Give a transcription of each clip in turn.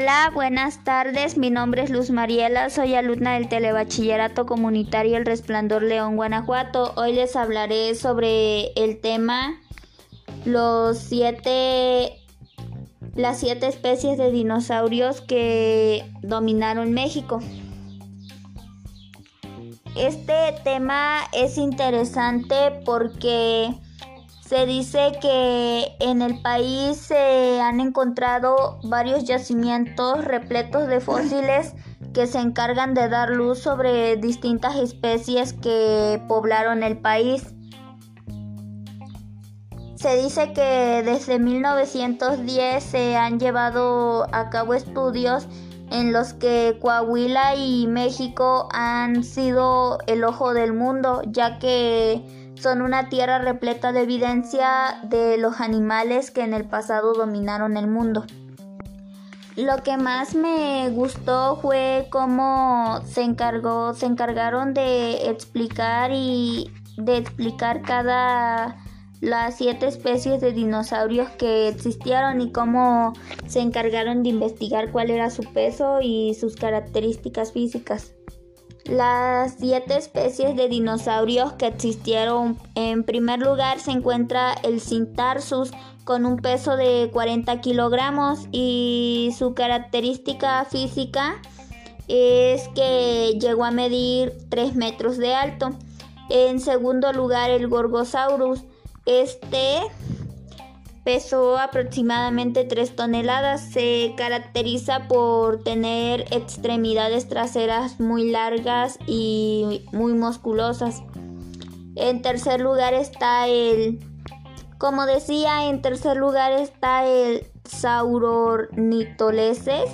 Hola, buenas tardes. Mi nombre es Luz Mariela, soy alumna del Telebachillerato Comunitario El Resplandor León, Guanajuato. Hoy les hablaré sobre el tema los siete las siete especies de dinosaurios que dominaron México. Este tema es interesante porque se dice que en el país se han encontrado varios yacimientos repletos de fósiles que se encargan de dar luz sobre distintas especies que poblaron el país. Se dice que desde 1910 se han llevado a cabo estudios en los que Coahuila y México han sido el ojo del mundo, ya que son una tierra repleta de evidencia de los animales que en el pasado dominaron el mundo. Lo que más me gustó fue cómo se encargó, se encargaron de explicar y de explicar cada las siete especies de dinosaurios que existieron y cómo se encargaron de investigar cuál era su peso y sus características físicas. Las siete especies de dinosaurios que existieron, en primer lugar se encuentra el Cintarsus con un peso de 40 kilogramos y su característica física es que llegó a medir 3 metros de alto. En segundo lugar el Gorgosaurus. Este pesó aproximadamente 3 toneladas. Se caracteriza por tener extremidades traseras muy largas y muy musculosas. En tercer lugar está el, como decía, en tercer lugar está el Saurornitoleses,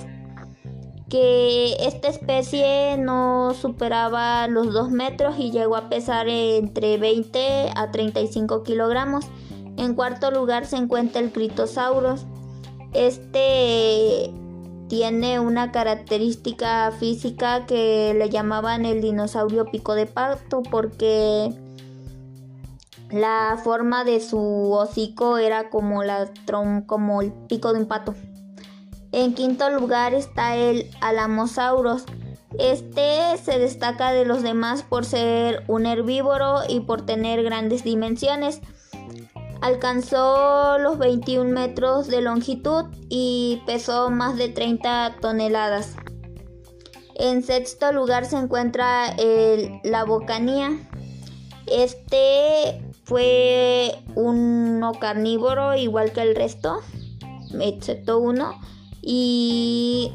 que esta especie no superaba los 2 metros y llegó a pesar entre 20 a 35 kilogramos. En cuarto lugar se encuentra el Critosaurus. Este tiene una característica física que le llamaban el dinosaurio pico de pato porque la forma de su hocico era como, la como el pico de un pato. En quinto lugar está el Alamosaurus. Este se destaca de los demás por ser un herbívoro y por tener grandes dimensiones. Alcanzó los 21 metros de longitud y pesó más de 30 toneladas. En sexto lugar se encuentra el, la bocanía. Este fue un carnívoro igual que el resto, excepto uno, y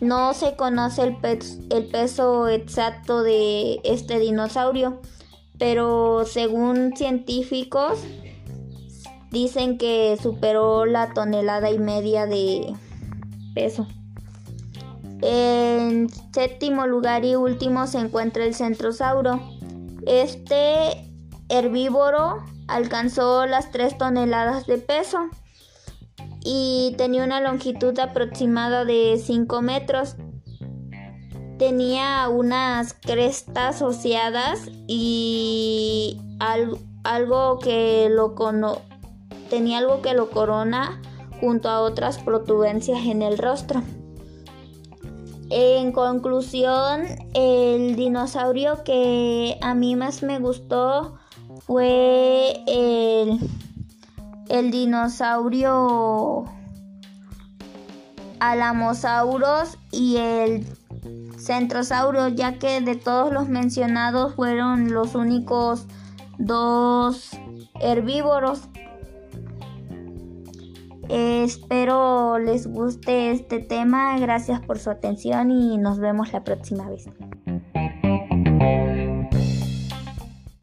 no se conoce el, peso exacto de este dinosaurio, pero según científicos dicen que superó la tonelada y media de peso. En séptimo lugar y último se encuentra el centrosauro. Este herbívoro alcanzó las 3 toneladas de peso y tenía una longitud aproximada de 5 metros. Tenía unas crestas oseadas y algo, que lo, cono tenía algo que lo corona junto a otras protuberancias en el rostro. En conclusión, el dinosaurio que a mí más me gustó fue el, el dinosaurio Alamosauros y el Centrosaurio, ya que de todos los mencionados fueron los únicos dos herbívoros espero les guste este tema. Gracias por su atención y nos vemos la próxima vez.